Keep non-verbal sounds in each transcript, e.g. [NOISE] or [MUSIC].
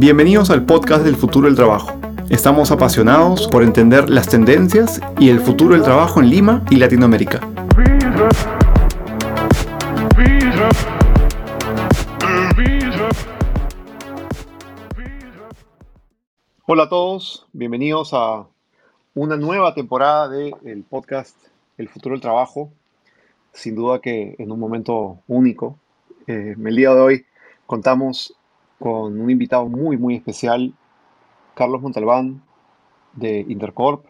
Bienvenidos al podcast del futuro del trabajo. Estamos apasionados por entender las tendencias y el futuro del trabajo en Lima y Latinoamérica. Hola a todos, bienvenidos a una nueva temporada del podcast El futuro del trabajo. Sin duda que en un momento único. Eh, el día de hoy contamos con un invitado muy, muy especial, Carlos Montalbán de Intercorp.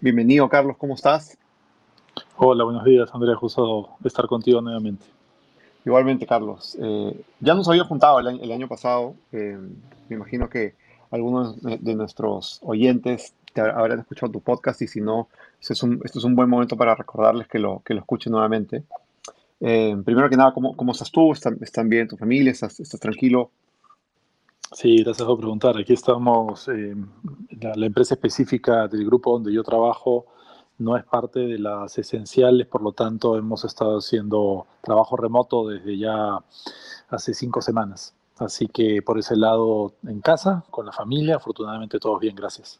Bienvenido, Carlos, ¿cómo estás? Hola, buenos días, Andrea. Justo de estar contigo nuevamente. Igualmente, Carlos. Eh, ya nos había juntado el año, pasado. Eh, me imagino que algunos de nuestros oyentes te habrán escuchado tu podcast y si no, este es un, es un buen momento para recordarles que lo, que lo escuchen nuevamente. Eh, primero que nada, ¿cómo, ¿cómo, estás tú? ¿Están, ¿Están, bien tu familia? ¿Estás, ¿Estás tranquilo? Sí, gracias por preguntar. Aquí estamos, eh, la, empresa específica del grupo donde yo trabajo no es parte de las esenciales, por lo tanto hemos estado haciendo trabajo remoto desde ya hace cinco semanas. Así que por ese lado en casa, con la familia, afortunadamente todos bien, gracias.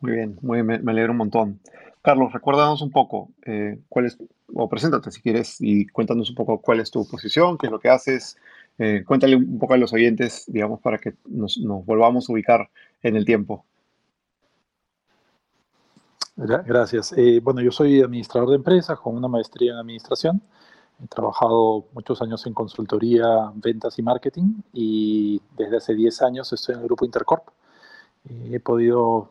Muy bien, muy bien, me, alegro un montón. Carlos, recuérdanos un poco eh, cuál es, o preséntate si quieres y cuéntanos un poco cuál es tu posición, qué es lo que haces, eh, cuéntale un poco a los oyentes, digamos, para que nos, volvamos a ubicar en el tiempo. Gracias. Eh, bueno, yo soy administrador de empresas con una maestría en administración. He trabajado muchos años en consultoría, ventas y marketing y desde hace 10 años estoy en el grupo Intercorp. Eh, he podido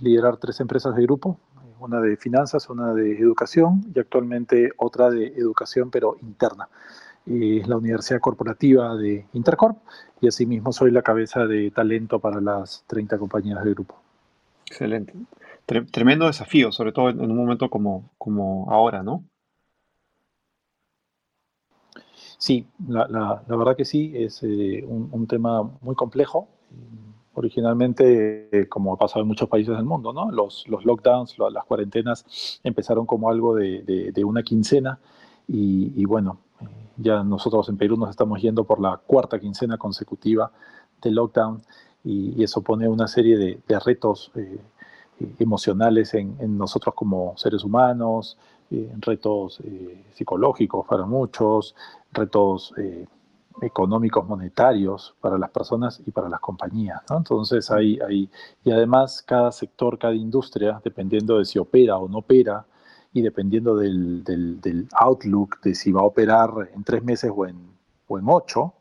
liderar tres empresas de grupo, una de finanzas, una de educación y actualmente otra de educación pero interna es la Universidad Corporativa de Intercorp y asimismo soy la cabeza de talento para las 30 compañías del grupo. Excelente. tremendo desafío, sobre todo en un momento como, como ahora, ¿no? Sí, la, verdad que sí, es eh, un, tema muy complejo. Originalmente, eh, como ha pasado en muchos países del mundo, ¿no? los, los lockdowns, las cuarentenas empezaron como algo de, una quincena y, bueno, ya nosotros en Perú nos estamos yendo por la cuarta quincena consecutiva de lockdown y, eso pone una serie de, retos eh, emocionales en, nosotros como seres humanos, eh, retos eh, psicológicos para muchos, retos económicos, monetarios para las personas y para las compañías. Entonces hay, hay, y además cada sector, cada industria, dependiendo de si opera o no opera, y dependiendo del, del, outlook de si va a operar en tres meses o en, o en ocho,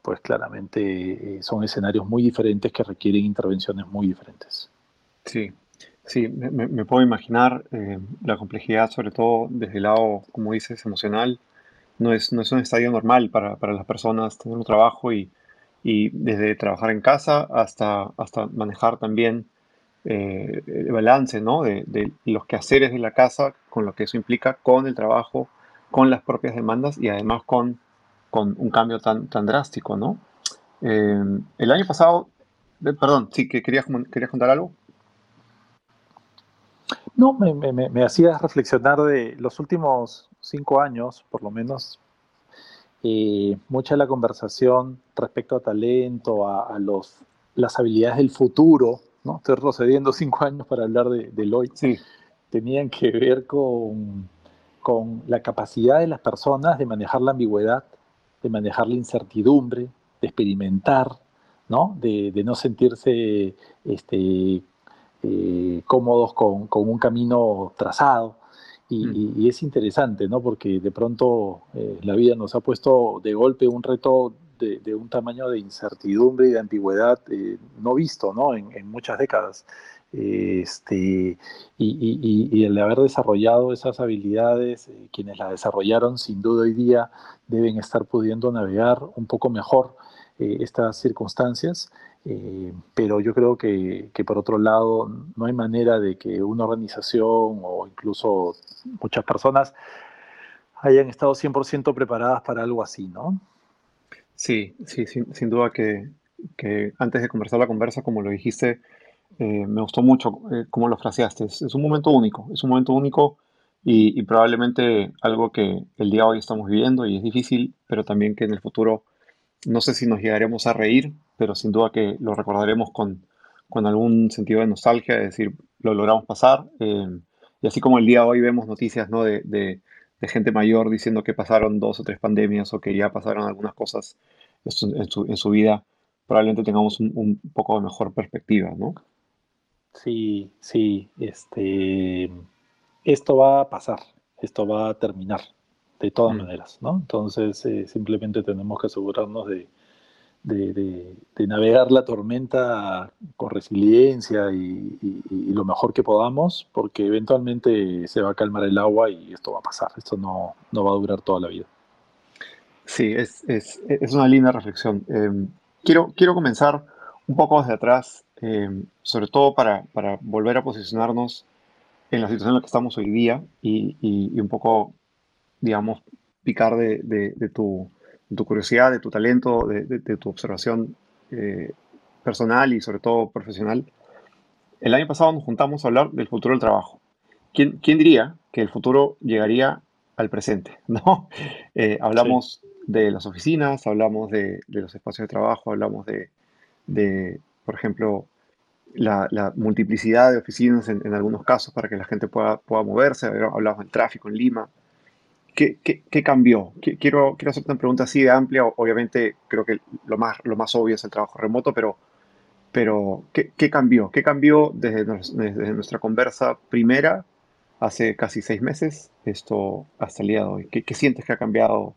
pues claramente eh, son escenarios muy diferentes que requieren intervenciones muy diferentes. Sí, sí, me, puedo imaginar eh, la complejidad, sobre todo desde el lado, como dices, emocional. No es, no es un estadio normal para, para las personas tener un trabajo y, y desde trabajar en casa hasta, hasta manejar también eh, el balance ¿no? de, los quehaceres de la casa, con lo que eso implica, con el trabajo, con las propias demandas y además con, con un cambio tan, tan drástico. ¿no? Eh, el año pasado, eh, perdón, sí, que querías, querías contar algo. No, me, me, me hacías reflexionar de los últimos cinco años, por lo menos, mucha de la conversación respecto a talento, a, a los, las habilidades del futuro, Estoy procediendo cinco años para hablar de, Lloyd. Sí. Tenían que ver con, con la capacidad de las personas de manejar la ambigüedad, de manejar la incertidumbre, de experimentar, ¿no? De, no sentirse este, eh, cómodos con, un camino trazado. Mm. Y, es interesante, ¿no? Porque de pronto eh, la vida nos ha puesto de golpe un reto de, un tamaño de incertidumbre y de ambigüedad eh, no visto ¿no? En, muchas décadas. Este, y, el haber desarrollado esas habilidades, eh, quienes las desarrollaron sin duda hoy día deben estar pudiendo navegar un poco mejor eh, estas circunstancias, pero yo creo que, que, por otro lado no hay manera de que una organización o incluso muchas personas hayan estado 100% preparadas para algo así, ¿no? Sí, sí, sin, duda que, antes de conversar la conversa, como lo dijiste, eh, me gustó mucho eh, cómo lo fraseaste. Es, un momento único, es un momento único y, probablemente algo que el día de hoy estamos viviendo y es difícil, pero también que en el futuro no sé si nos llegaremos a reír pero sin duda que lo recordaremos con, algún sentido de nostalgia, es decir, lo logramos pasar. Eh, y así como el día de hoy vemos noticias ¿no? de, gente mayor diciendo que pasaron dos o tres pandemias o que ya pasaron algunas cosas en su, en su vida, probablemente tengamos un, un, poco de mejor perspectiva, ¿no? Sí, sí, este, esto va a pasar, esto va a terminar, de todas mm. maneras, ¿no? Entonces, eh, simplemente tenemos que asegurarnos de, de, navegar la tormenta con resiliencia y, lo mejor que podamos, porque eventualmente se va a calmar el agua y esto va a pasar, esto no, no va a durar toda la vida. Sí, es, es, es una linda reflexión. Em, quiero, quiero comenzar un poco desde atrás, em, sobre todo para, para, volver a posicionarnos en la situación en la que estamos hoy día y, y un poco, digamos, picar de, de tu tu curiosidad, de tu talento, de, tu observación eh, personal y sobre todo profesional. El año pasado nos juntamos a hablar del futuro del trabajo. ¿Quién, quién diría que el futuro llegaría al presente? [LAUGHS] ¿no? Eh, hablamos de las oficinas, hablamos de, los espacios de trabajo, hablamos de, por ejemplo, la, multiplicidad de oficinas en, algunos casos para que la gente pueda, pueda moverse. Hablamos del tráfico en Lima, ¿Qué, cambió? Quiero, quiero hacerte una pregunta así de amplia. Obviamente, creo que lo más, lo más obvio es el trabajo remoto, pero, pero ¿qué, cambió? ¿Qué cambió desde, nuestra conversa primera, hace casi seis meses, esto hasta el día de hoy? ¿Qué, sientes que ha cambiado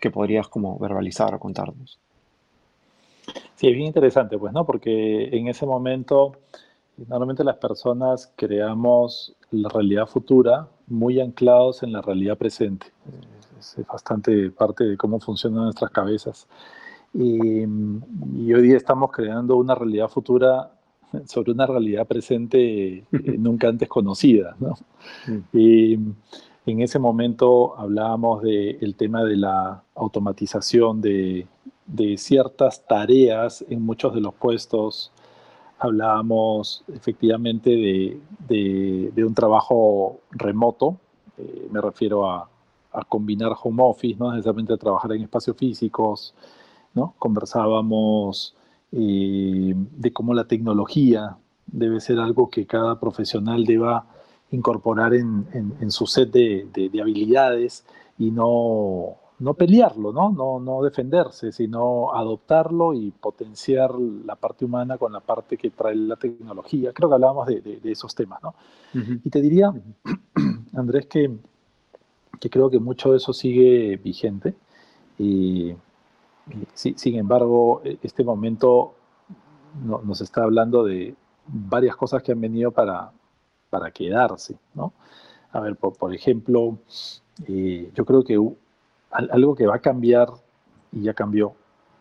que podrías como verbalizar o contarnos? Sí, es bien interesante, pues, ¿no? Porque en ese momento, normalmente las personas creamos la realidad futura muy anclados en la realidad presente. Es, bastante parte de cómo funcionan nuestras cabezas. Y, hoy día estamos creando una realidad futura sobre una realidad presente eh, [LAUGHS] nunca antes conocida. ¿no? Mm. Y en ese momento hablábamos del tema de la automatización de, de, ciertas tareas en muchos de los puestos hablábamos efectivamente de, un trabajo remoto, eh, me refiero a, combinar home office, no necesariamente a trabajar en espacios físicos, ¿no? conversábamos eh, de cómo la tecnología debe ser algo que cada profesional deba incorporar en, su set de habilidades y no no pelearlo, ¿no? ¿no? No defenderse, sino adoptarlo y potenciar la parte humana con la parte que trae la tecnología. Creo que hablábamos de, esos temas, ¿no? Y te diría, [CLEARS THROAT] Andrés, que, que, creo que mucho de eso sigue vigente. Y, sin embargo, e, este momento nos está hablando de varias cosas que han venido para, para quedarse, ¿no? A ver, por, ejemplo, eh, yo creo que algo que va a cambiar y ya cambió,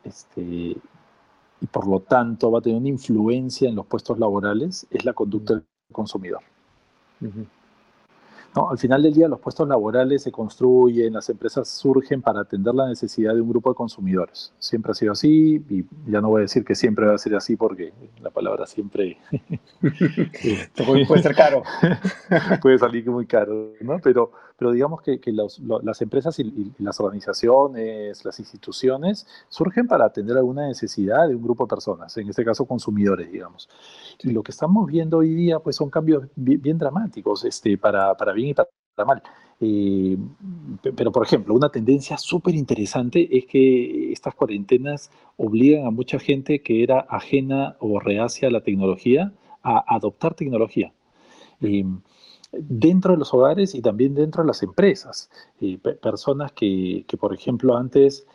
este, y por lo tanto va a tener una influencia en los puestos laborales, es la conducta del consumidor. No, al final del día los puestos laborales se construyen, las empresas surgen para atender la necesidad de un grupo de consumidores. Siempre ha sido así y ya no voy a decir que siempre va a ser así porque la palabra siempre [LAUGHS] puede ser caro. [LAUGHS] puede salir muy caro, ¿no? Pero, pero digamos que, las empresas y, las organizaciones, las instituciones surgen para atender alguna necesidad de un grupo de personas, en este caso consumidores, digamos. Y lo que estamos viendo hoy día pues son cambios bien, dramáticos este, para, para bien y para mal. Eh, pero, por ejemplo, una tendencia súper interesante es que estas cuarentenas obligan a mucha gente que era ajena o reacia a la tecnología a adoptar tecnología. Eh, dentro de los hogares y también dentro de las empresas. Eh, personas que, por ejemplo, antes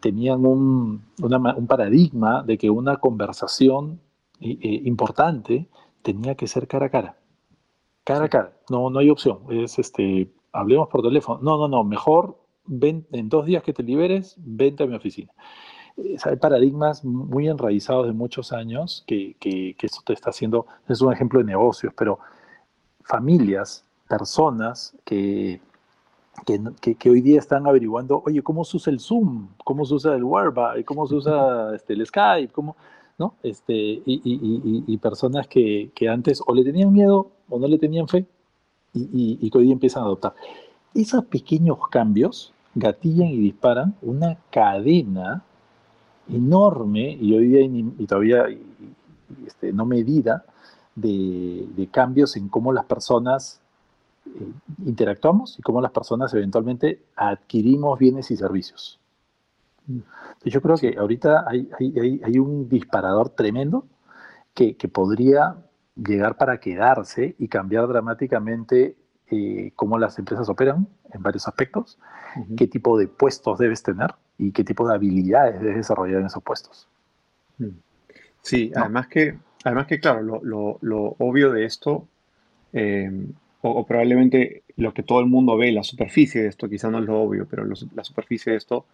tenían un, un, paradigma de que una conversación importante tenía que ser cara a cara cara a cara, no, no hay opción. Es este, hablemos por teléfono. No, no, no, mejor ven, en dos días que te liberes, vente a mi oficina. hay paradigmas muy enraizados de muchos años que, que, esto te está haciendo, es un ejemplo de negocios, pero familias, personas que, que, que, hoy día están averiguando, oye, ¿cómo se usa el Zoom? ¿Cómo se usa el Whereby? ¿Cómo se usa este, el Skype? ¿Cómo? ¿No? Este, y, y, personas que, que, antes o le tenían miedo o no le tenían fe y, que hoy empiezan a adoptar. Esos pequeños cambios gatillan y disparan una cadena enorme y hoy día y todavía este, no medida de, cambios en cómo las personas eh, interactuamos y cómo las personas eventualmente adquirimos bienes y servicios. Yo creo que ahorita hay, un disparador tremendo que, podría llegar para quedarse y cambiar dramáticamente eh, cómo las empresas operan en varios aspectos, qué tipo de puestos debes tener y qué tipo de habilidades debes desarrollar en esos puestos. Sí, además que, además que claro, lo, obvio de esto, eh, o, probablemente lo que todo el mundo ve, la superficie de esto, quizá no es lo obvio, pero la superficie de esto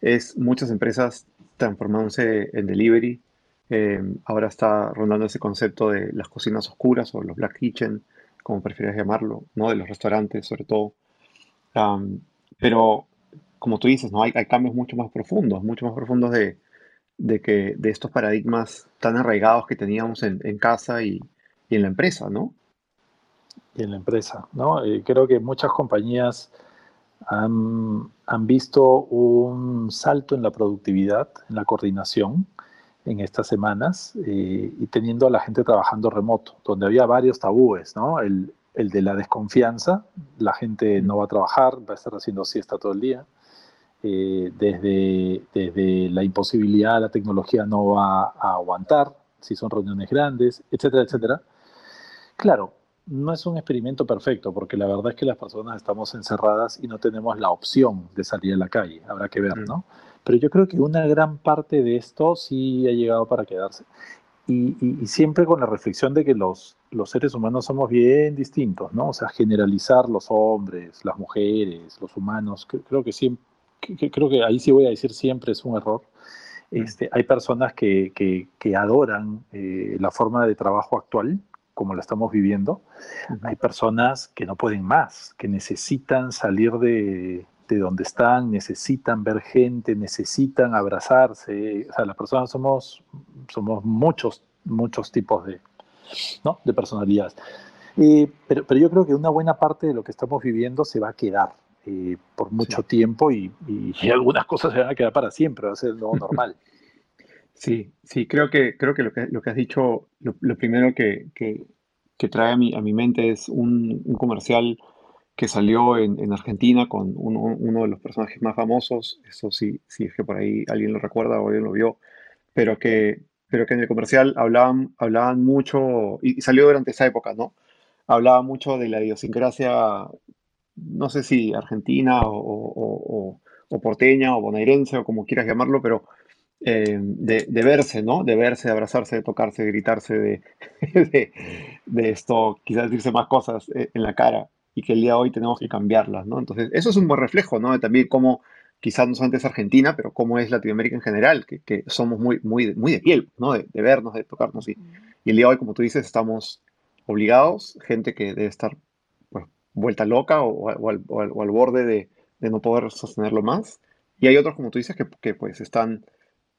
es muchas empresas transformándose en delivery. Eh, ahora está rondando ese concepto de las cocinas oscuras o los black kitchen, como prefieras llamarlo, ¿no? de los restaurantes sobre todo. pero como tú dices, ¿no? hay, hay cambios mucho más profundos, mucho más profundos de, de, que, de estos paradigmas tan arraigados que teníamos en, casa y, en la empresa, ¿no? Y en la empresa, ¿no? Eh, creo que muchas compañías han, visto un salto en la productividad, en la coordinación en estas semanas eh, y teniendo a la gente trabajando remoto, donde había varios tabúes, ¿no? El, el de la desconfianza, la gente no va a trabajar, va a estar haciendo siesta todo el día eh, desde, desde la imposibilidad, la tecnología no va a aguantar, si son reuniones grandes, etcétera, etcétera. Claro, no es un experimento perfecto, porque la verdad es que las personas estamos encerradas y no tenemos la opción de salir a la calle, habrá que ver, mm. ¿no? Pero yo creo que una gran parte de esto sí ha llegado para quedarse. Y, y, siempre con la reflexión de que los, los seres humanos somos bien distintos, ¿no? O sea, generalizar los hombres, las mujeres, los humanos, creo que siempre, creo que ahí sí voy a decir siempre es un error. Mm. Este, hay personas que, que, adoran eh, la forma de trabajo actual, como la estamos viviendo. Hay personas que no pueden más, que necesitan salir de, de, donde están, necesitan ver gente, necesitan abrazarse. O sea, las personas somos, somos muchos, muchos tipos de, ¿no? de personalidades. Eh, pero, pero yo creo que una buena parte de lo que estamos viviendo se va a quedar. Eh, por mucho tiempo y, algunas cosas se van a quedar para siempre, va a ser lo [LAUGHS] normal. Sí, sí, creo que, creo que, lo, que lo has dicho, lo, primero que, que, trae a mi, a mi mente es un, comercial que salió en, en Argentina con uno, de los personajes más famosos, eso sí, sí es que por ahí alguien lo recuerda o alguien lo vio, pero que, pero que en el comercial hablaban, hablaban mucho, y, salió durante esa época, ¿no? Hablaba mucho de la idiosincrasia no sé si argentina o, porteña o bonairense o como quieras llamarlo, pero eh, de, verse, ¿no? De verse, de abrazarse, de tocarse, de gritarse, [LAUGHS] de, de, esto, quizás decirse más cosas eh, en la cara y que el día de hoy tenemos que cambiarlas, ¿no? Entonces, eso es un buen reflejo, ¿no? De también cómo, quizás no solamente es Argentina, pero cómo es Latinoamérica en general, que, somos muy, muy, muy de piel, ¿no? De, vernos, de tocarnos. Y, y el día de hoy, como tú dices, estamos obligados, gente que debe estar vuelta loca o, al, borde de, no poder sostenerlo más. Y hay otros, como tú dices, que, pues están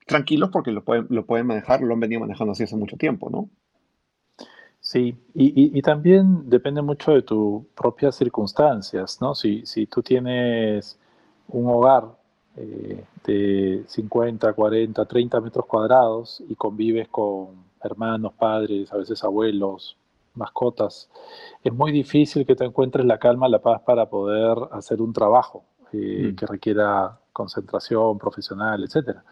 tranquilos porque lo pueden, lo pueden manejar, lo han venido manejando así hace mucho tiempo, ¿no? Sí, y, también depende mucho de tus propias circunstancias, ¿no? Si, si tú tienes un hogar eh, de 50, 40, 30 metros cuadrados y convives con hermanos, padres, a veces abuelos, mascotas, es muy difícil que te encuentres la calma, la paz para poder hacer un trabajo eh, mm. que requiera concentración profesional, etcétera.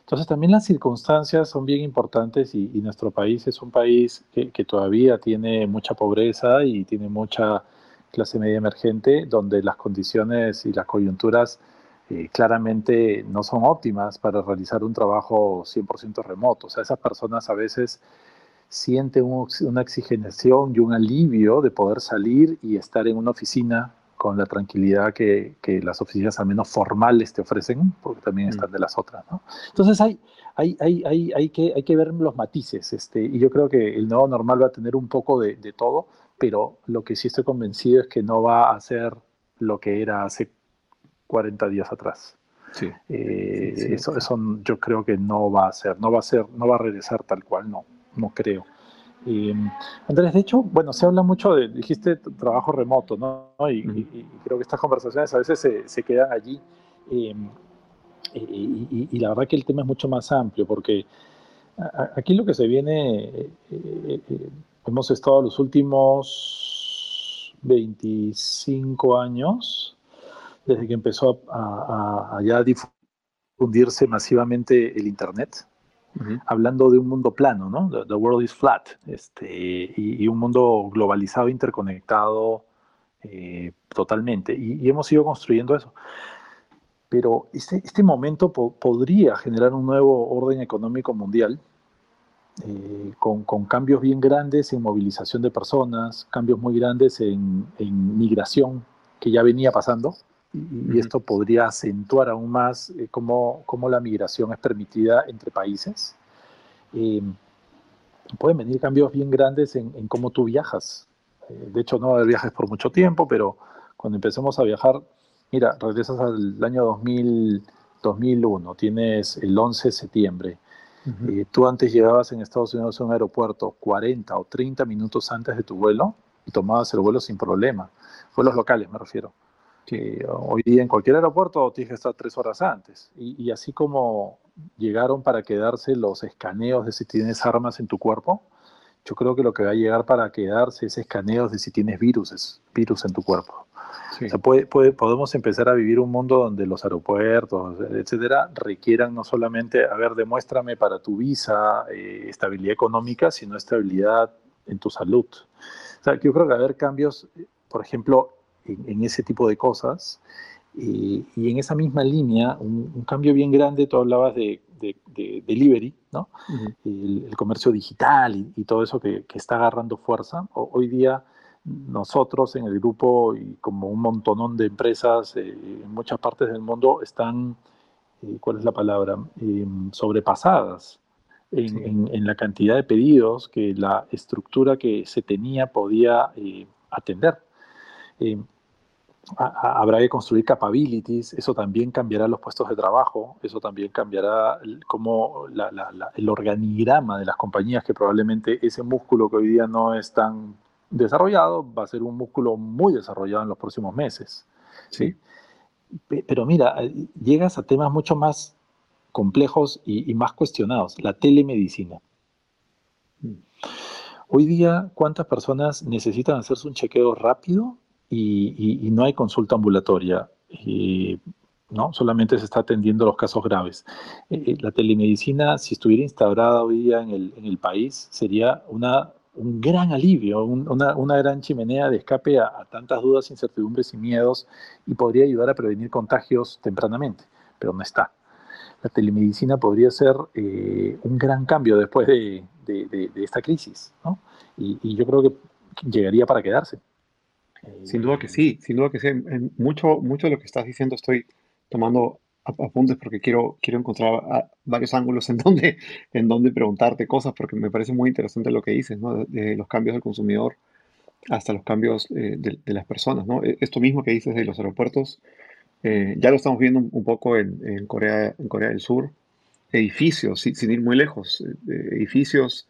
Entonces también las circunstancias son bien importantes y, nuestro país es un país que, todavía tiene mucha pobreza y tiene mucha clase media emergente, donde las condiciones y las coyunturas eh, claramente no son óptimas para realizar un trabajo 100% remoto. O sea, esas personas a veces siente una oxigenación y un alivio de poder salir y estar en una oficina con la tranquilidad que, las oficinas al menos formales te ofrecen, porque también mm. están de las otras. ¿no? Entonces hay, hay, hay, hay, que, hay que ver los matices, este, y yo creo que el nuevo normal va a tener un poco de, todo, pero lo que sí estoy convencido es que no va a ser lo que era hace 40 días atrás. Eh, sí. eso, eso yo creo que no va a ser, no va a ser, no va a regresar tal cual, no no creo. Andrés, de hecho, bueno, se habla mucho de, dijiste, trabajo remoto, ¿no? Y, creo que estas conversaciones a veces se, quedan allí. y, la verdad que el tema es mucho más amplio, porque aquí lo que se viene, hemos estado los últimos 25 años, desde que empezó a, ya difundirse masivamente el Internet, hablando de un mundo plano, ¿no? The, world is flat, este, y, un mundo globalizado, interconectado eh, totalmente. Y, hemos ido construyendo eso. Pero este, este momento podría generar un nuevo orden económico mundial, eh, con, con, cambios bien grandes en movilización de personas, cambios muy grandes en, en migración, que ya venía pasando, y, esto podría acentuar aún más eh, cómo, cómo, la migración es permitida entre países. Eh, pueden venir cambios bien grandes en, en cómo tú viajas. Eh, de hecho, no haber viajes por mucho tiempo, pero cuando empecemos a viajar, mira, regresas al año 2000, 2001, tienes el 11 de septiembre. tú antes llegabas en Estados Unidos a un aeropuerto 40 o 30 minutos antes de tu vuelo y tomabas el vuelo sin problema. Vuelos locales, me refiero que hoy día en cualquier aeropuerto tienes que estar tres horas antes. Y, así como llegaron para quedarse los escaneos de si tienes armas en tu cuerpo, yo creo que lo que va a llegar para quedarse es escaneos de si tienes virus, virus en tu cuerpo. puede, podemos empezar a vivir un mundo donde los aeropuertos, etcétera, requieran no solamente, a ver, demuéstrame para tu visa eh, estabilidad económica, sino estabilidad en tu salud. O sea, yo creo que va a haber cambios, por ejemplo, en, ese tipo de cosas. y en esa misma línea, un, cambio bien grande, tú hablabas de, delivery, ¿no? el, comercio digital y, todo eso que, está agarrando fuerza. hoy día nosotros en el grupo y como un montonón de empresas eh, en muchas partes del mundo están, eh, ¿cuál es la palabra?, em, sobrepasadas en, en, la cantidad de pedidos que la estructura que se tenía podía eh, habrá que construir capabilities, eso también cambiará los puestos de trabajo, eso también cambiará como el organigrama de las compañías, que probablemente ese músculo que hoy día no es tan desarrollado va a ser un músculo muy desarrollado en los próximos meses. ¿sí? Pero mira, llegas a temas mucho más complejos y, y más cuestionados, la telemedicina. Mm. Hoy día, ¿cuántas personas necesitan hacerse un chequeo rápido y, no hay consulta ambulatoria. ¿no? Solamente se está atendiendo los casos graves. Eh, eh, la telemedicina, si estuviera instaurada hoy día en el, en el país, sería una, un gran alivio, una, una, gran chimenea de escape a, tantas dudas, incertidumbres y miedos y podría ayudar a prevenir contagios tempranamente, pero no está. La telemedicina podría ser eh, un gran cambio después de, de, esta crisis, ¿no? y, y yo creo que llegaría para quedarse. Sin duda que sí, sin duda que sí. mucho, mucho de lo que estás diciendo estoy tomando apuntes porque quiero, quiero encontrar varios ángulos en [LAUGHS] donde, en donde preguntarte cosas porque me parece muy interesante lo que dices, ¿no? Los cambios del consumidor hasta los cambios eh, de, las personas, ¿no? E, esto mismo que dices de los aeropuertos, eh, ya lo estamos viendo un, poco en, Corea, en Corea del Sur. Edificios, sin, ir muy lejos, eh, edificios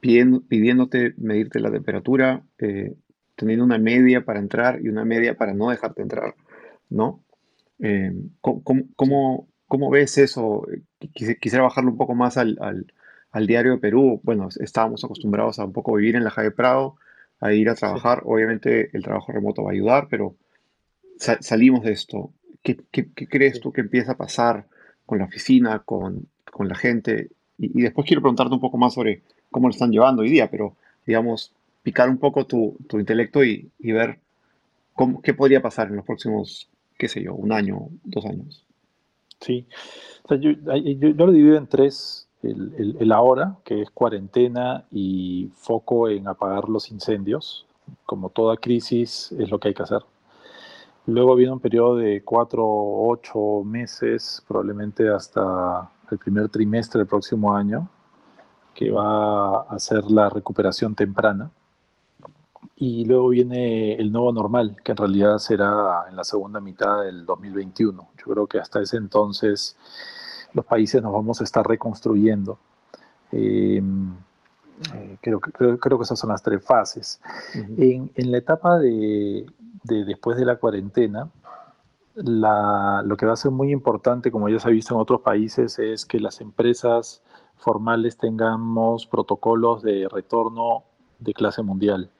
pidiéndote medirte la temperatura, teniendo una media para entrar y una media para no dejarte entrar, ¿no? Eh, ¿cómo, cómo, ves eso? Quisiera bajarlo un poco más al, al, diario de Perú. Bueno, estábamos acostumbrados a un poco vivir en la Jaime Prado, a ir a trabajar. Obviamente el trabajo remoto va a ayudar, pero salimos de esto. ¿Qué, qué, crees tú que empieza a pasar con la oficina, con, con la gente? Y, y, después quiero preguntarte un poco más sobre cómo lo están llevando hoy día, pero digamos, picar un poco tu, tu intelecto y, y ver cómo, qué podría pasar en los próximos, qué sé yo, un año, dos años. Sí, yo, yo, lo divido en tres. El, el, el, ahora, que es cuarentena y foco en apagar los incendios. Como toda crisis es lo que hay que hacer. Luego viene un periodo de cuatro, ocho meses, probablemente hasta el primer trimestre del próximo año, que va a ser la recuperación temprana y luego viene el nuevo normal, que en realidad será en la segunda mitad del 2021. Yo creo que hasta ese entonces los países nos vamos a estar reconstruyendo. Em, eh, creo, creo, creo, que esas son las tres fases. en, en, la etapa de, de, después de la cuarentena, lo que va a ser muy importante, como ya se ha visto en otros países, es que las empresas formales tengamos protocolos de retorno de clase mundial.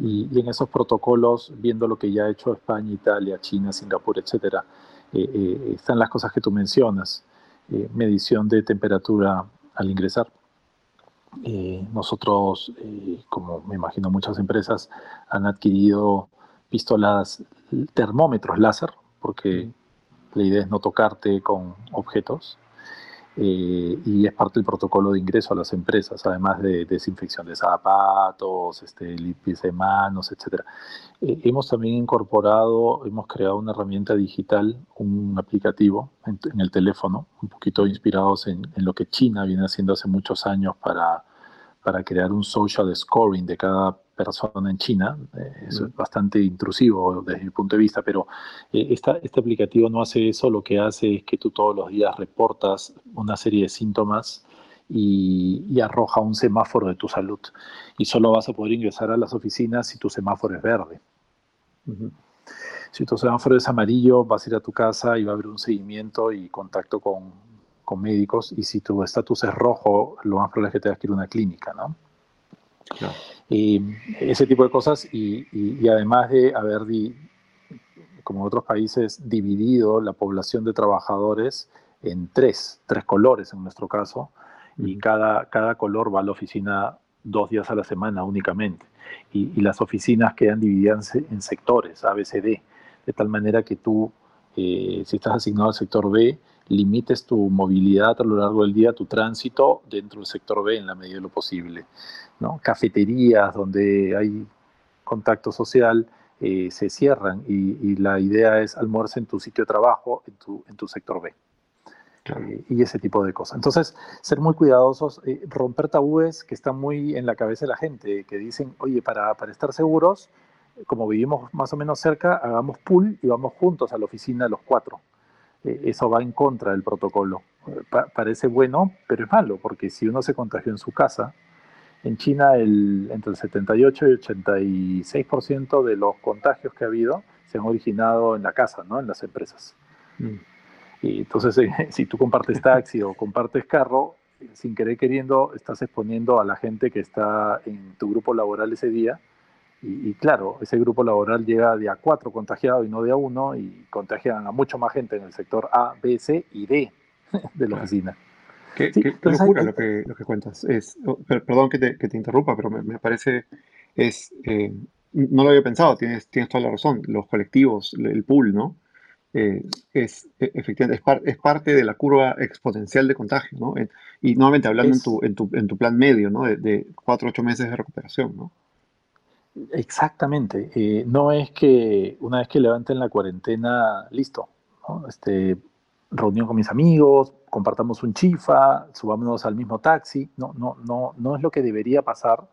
Y, en esos protocolos, viendo lo que ya ha hecho España, Italia, China, Singapur, etcétera, eh, eh, están las cosas que tú mencionas. Eh, medición de temperatura al ingresar. nosotros, como me imagino muchas empresas, han adquirido pistolas, termómetros láser, porque la idea es no tocarte con objetos. Eh, y es parte del protocolo de ingreso a las empresas, además de desinfección de zapatos, este, limpieza de manos, etc. Eh, hemos también incorporado, hemos creado una herramienta digital, un aplicativo en, el teléfono, un poquito inspirados en, en, lo que China viene haciendo hace muchos años para, para crear un social scoring de cada persona en China. Eh, es bastante intrusivo desde mi punto de vista, pero eh, este aplicativo no hace eso. Lo que hace es que tú todos los días reportas una serie de síntomas y, arroja un semáforo de tu salud. Y solo vas a poder ingresar a las oficinas si tu semáforo es verde. Si tu semáforo es amarillo, vas a ir a tu casa y va a haber un seguimiento y contacto con, con médicos. Y si tu estatus es rojo, lo más probable es que tengas que ir a una clínica, ¿no? Y ese tipo de cosas y, además de haber, como en otros países, dividido la población de trabajadores en tres, tres colores en nuestro caso, y cada, cada color va a la oficina dos días a la semana únicamente. Y, las oficinas quedan divididas en sectores, A, B, C, D, de tal manera que tú, eh, si estás asignado al sector B, limites tu movilidad a lo largo del día, tu tránsito dentro del sector B en la medida de lo posible. ¿no? Cafeterías donde hay contacto social eh, se cierran y, la idea es almuerzo en tu sitio de trabajo, en tu, en tu sector B. Eh, y ese tipo de cosas. Entonces, ser muy cuidadosos, eh, romper tabúes que están muy en la cabeza de la gente, que dicen, oye, para, para estar seguros, como vivimos más o menos cerca, hagamos pool y vamos juntos a la oficina los cuatro. Eso va en contra del protocolo. parece bueno, pero es malo, porque si uno se contagió en su casa, en China, el, entre el 78 y 86% de los contagios que ha habido se han originado en la casa, ¿no? en las empresas. Mm. Y entonces, [LAUGHS] si tú compartes taxi o compartes carro, sin querer queriendo, estás exponiendo a la gente que está en tu grupo laboral ese día. Y, claro, ese grupo laboral llega de a cuatro contagiados y no de a uno, y contagian a mucho más gente en el sector A, B, C y D [LAUGHS] de la oficina. Qué, locura lo que, lo que cuentas. Es, oh, perdón que te, que te, interrumpa, pero me, parece, es, eh, no lo había pensado, tienes, tienes toda la razón. Los colectivos, el pool, ¿no? Eh, es e, efectivamente es, es, parte de la curva exponencial de contagio, ¿no? y nuevamente hablando en, tu, en, tu, en, tu, plan medio, ¿no? De, de cuatro o ocho meses de recuperación, ¿no? Exactamente. Eh, no es que una vez que levanten la cuarentena, listo. Este, reunión con mis amigos, compartamos un chifa, subámonos al mismo taxi. No, no, no, no es lo que debería pasar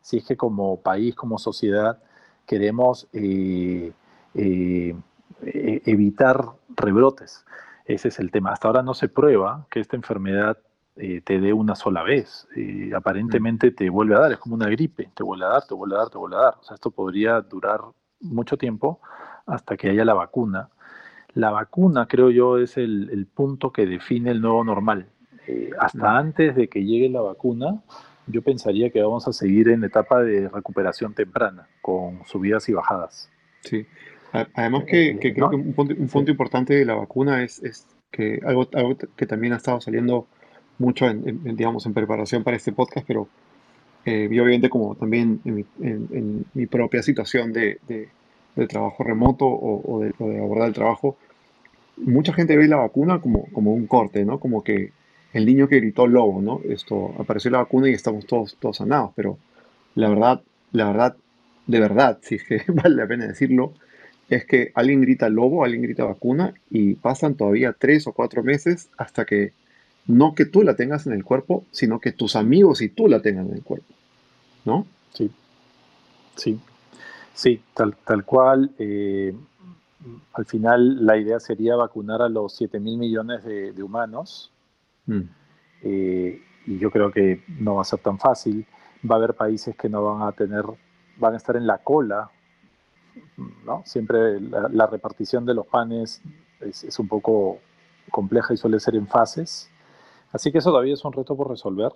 si es que como país, como sociedad, queremos eh, eh, e-, evitar rebrotes. Ese es el tema. Hasta ahora no se prueba que esta enfermedad eh, te dé una sola vez. aparentemente te vuelve a dar, es como una gripe, te vuelve a dar, te vuelve a dar, te vuelve a dar. O sea, esto podría durar mucho tiempo hasta que haya la vacuna la vacuna, creo yo, es el, punto que define el nuevo normal. Eh, hasta antes de que llegue la vacuna, yo pensaría que vamos a seguir en etapa de recuperación temprana, con subidas y bajadas. Sí. Además que, eh, creo que un punto, importante de la vacuna es, que algo, algo, que también ha estado saliendo mucho en, digamos, en preparación para este podcast, pero eh, yo obviamente como también en mi, propia situación de, de trabajo remoto o, de, abordar el trabajo, mucha gente ve la vacuna como, como un corte, ¿no? Como que el niño que gritó lobo, ¿no? Esto, apareció la vacuna y estamos todos, todos sanados, pero la verdad, la verdad, de verdad, si es que [LAUGHS] vale la pena decirlo, es que alguien grita lobo, alguien grita vacuna y pasan todavía tres o cuatro meses hasta que no que tú la tengas en el cuerpo, sino que tus amigos y tú la tengan en el cuerpo, ¿no? Sí, sí, Sí, tal, tal cual. Eh, al final la idea sería vacunar a los 7 mil millones de, humanos. Mm. Eh, y yo creo que no va a ser tan fácil. Va a haber países que no van a tener, van a estar en la cola ¿no? Siempre la, repartición de los panes es, un poco compleja y suele ser en fases. Así que eso todavía es un reto por resolver.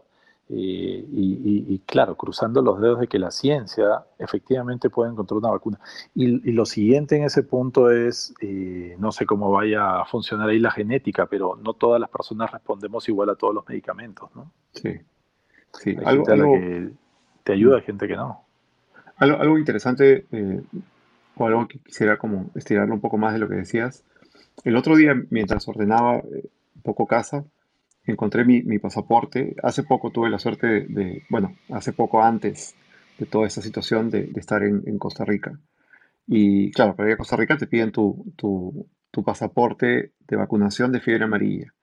Eh, y, claro, cruzando los dedos de que la ciencia efectivamente pueda encontrar una vacuna. Y, lo siguiente en ese punto es, eh, no sé cómo vaya a funcionar ahí la genética, pero no todas las personas respondemos igual a todos los medicamentos, ¿no? Sí. sí. Hay algo, gente que te ayuda, hay gente que no. Algo, interesante, eh, o algo que quisiera como estirarlo un poco más de lo que decías. El otro día, mientras ordenaba un poco casa, encontré mi, pasaporte. Hace poco tuve la suerte de, bueno, hace poco antes de toda esta situación de, estar en, Costa Rica. Y claro, para ir a Costa Rica te piden tu, pasaporte de vacunación de fiebre amarilla.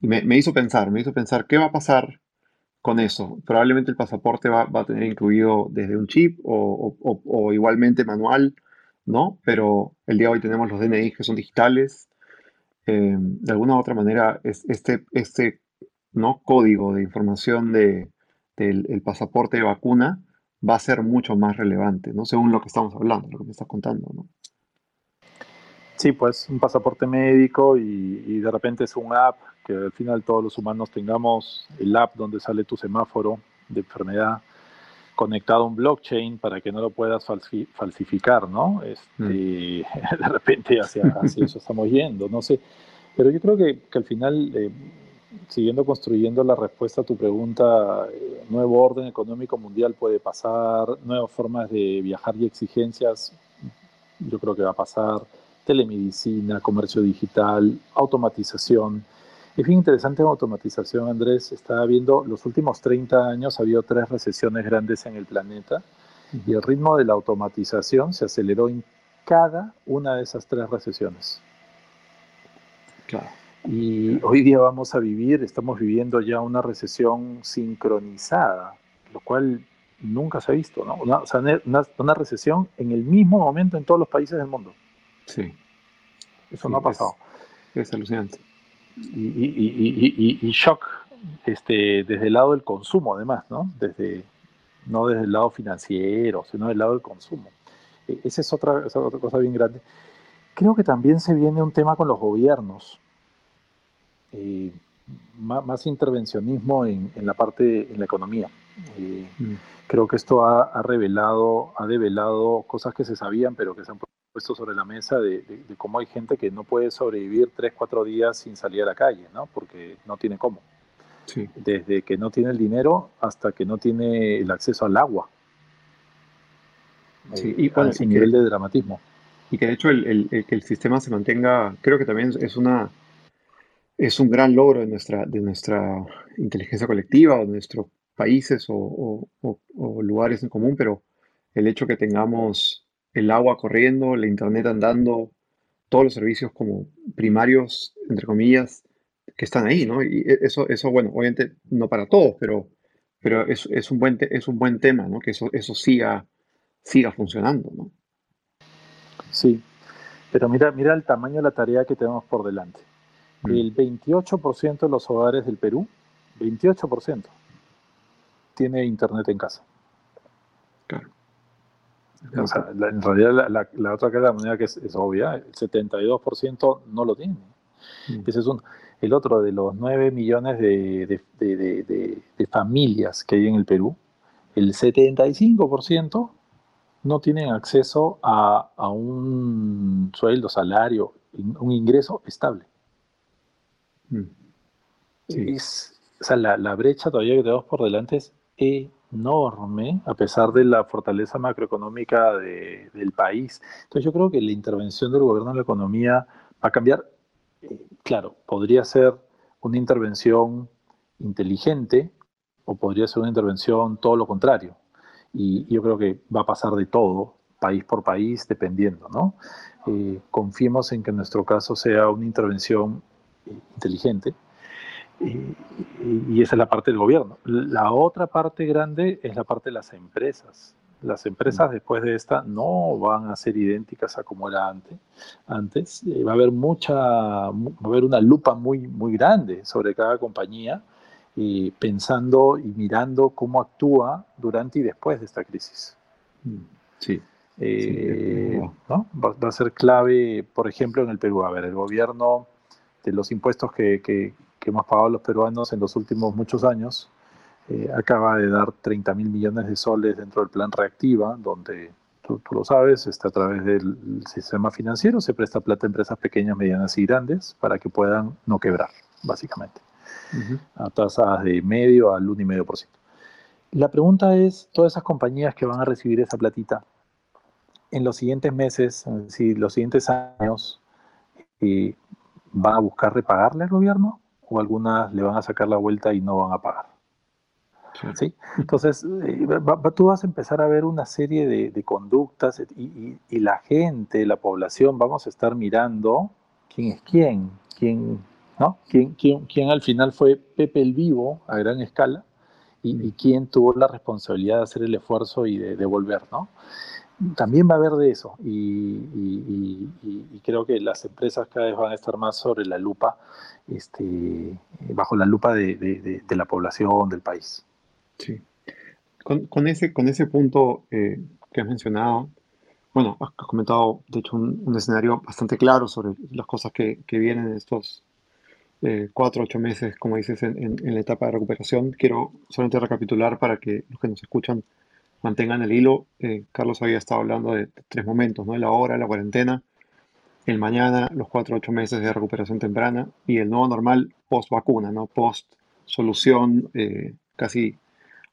Y me, hizo pensar, me hizo pensar, ¿qué va a pasar con eso? Probablemente el pasaporte va, a tener incluido desde un chip o, o, igualmente manual, ¿no? Pero el día de hoy tenemos los DNI que son digitales eh, de alguna u otra manera este, este ¿no? código de información de, del pasaporte de vacuna va a ser mucho más relevante, ¿no? Según lo que estamos hablando, lo que me estás contando, ¿no? Sí, pues un pasaporte médico y, de repente es un app que al final todos los humanos tengamos el app donde sale tu semáforo de enfermedad conectado a un blockchain para que no lo puedas falsificar, ¿no? Este, mm. [LAUGHS] De repente hacia, eso estamos yendo, no sé. Pero yo creo que, que al final, eh, siguiendo construyendo la respuesta a tu pregunta, eh, nuevo orden económico mundial puede pasar, nuevas formas de viajar y exigencias, yo creo que va a pasar, telemedicina, comercio digital, automatización. Es bien interesante la automatización, Andrés. Estaba viendo, los últimos 30 años ha habido tres recesiones grandes en el planeta y el ritmo de la automatización se aceleró en cada una de esas tres recesiones. Claro. Y hoy día vamos a vivir, estamos viviendo ya una recesión sincronizada, lo cual nunca se ha visto, ¿no? Una, o sea, una, recesión en el mismo momento en todos los países del mundo. Sí. Eso no ha pasado. es alucinante y, y, shock este, desde el lado del consumo, además, ¿no? Desde, no desde el lado financiero, sino del lado del consumo. E, esa es otra, otra cosa bien grande. Creo que también se viene un tema con los gobiernos. Eh, más, intervencionismo en, en, la parte, en la economía. Eh, mm. Creo que esto ha, ha, revelado, ha develado cosas que se sabían, pero que se han puesto sobre la mesa de, cómo hay gente que no puede sobrevivir tres, cuatro días sin salir a la calle, ¿no? Porque no tiene cómo. Desde que no tiene el dinero hasta que no tiene el acceso al agua. Sí, y bueno, ese nivel de dramatismo. Y que de hecho el, que el sistema se mantenga, creo que también es una es un gran logro de nuestra, de nuestra inteligencia colectiva o de nuestros países o, o lugares en común, pero el hecho que tengamos el agua corriendo, la internet andando, todos los servicios como primarios, entre comillas, que están ahí, ¿no? Y e, eso, eso bueno, obviamente no para todos, pero, pero es, es un, buen es un buen tema, ¿no? Que eso, eso siga, siga funcionando, ¿no? Sí, pero mira, mira el tamaño de la tarea que tenemos por delante. Mm. El 28% de los hogares del Perú, 28%, tiene internet en casa. Claro [LAUGHS] en realidad la, otra cara de la moneda que es, obvia, el 72% no lo tiene. Mm. Ese es un, el otro de los 9 millones de, familias que hay en el Perú, el 75% no tienen acceso a, un sueldo, salario, un ingreso estable. Mm. Es, o sea, la, la, brecha todavía que tenemos por delante es enorme a pesar de la fortaleza macroeconómica del país. Entonces yo creo que la intervención del gobierno en la economía va a cambiar. Eh, claro, podría ser una intervención inteligente o podría ser una intervención todo lo contrario. Y, yo creo que va a pasar de todo, país por país, dependiendo, ¿no? Eh, confiemos en que en nuestro caso sea una intervención eh, inteligente, y, esa es la parte del gobierno. La otra parte grande es la parte de las empresas. Las empresas mm. después de esta no van a ser idénticas a como era antes. Antes eh, va a haber mucha, va a haber una lupa muy, muy grande sobre cada compañía, y pensando y mirando cómo actúa durante y después de esta crisis. Mm. Sí. Eh, ¿no? va, a ser clave, por ejemplo, en el Perú. A ver, el gobierno de los impuestos que, que, hemos pagado los peruanos en los últimos muchos años eh, acaba de dar 30 mil millones de soles dentro del plan Reactiva, donde tú, lo sabes, está a través del sistema financiero, se presta plata a empresas pequeñas, medianas y grandes para que puedan no quebrar, básicamente, a tasas de medio al 1,5%. La pregunta es, todas esas compañías que van a recibir esa platita, en los siguientes meses, si los siguientes años, eh, ¿van a buscar repagarle al gobierno o algunas le van a sacar la vuelta y no van a pagar? Sí. Entonces, eh, tú vas a empezar a ver una serie de, conductas y, la gente, la población, vamos a estar mirando quién es quién, quién, ¿no? ¿Quién, quién, quién al final fue Pepe el Vivo a gran escala y, quién tuvo la responsabilidad de hacer el esfuerzo y de devolver, ¿no? También va a haber de eso y, creo que las empresas cada vez van a estar más sobre la lupa, este, bajo la lupa de la población, del país. Sí. Con, ese, con ese punto eh, que has mencionado, bueno, has comentado, de hecho, un, escenario bastante claro sobre las cosas que, vienen en estos eh, cuatro, ocho meses, como dices, en, la etapa de recuperación. Quiero solamente recapitular para que los que nos escuchan mantengan el hilo. Eh, Carlos había estado hablando de tres momentos, ¿no? La hora, la cuarentena, el mañana, los cuatro, ocho meses de recuperación temprana y el nuevo normal post vacuna, ¿no? Post solución casi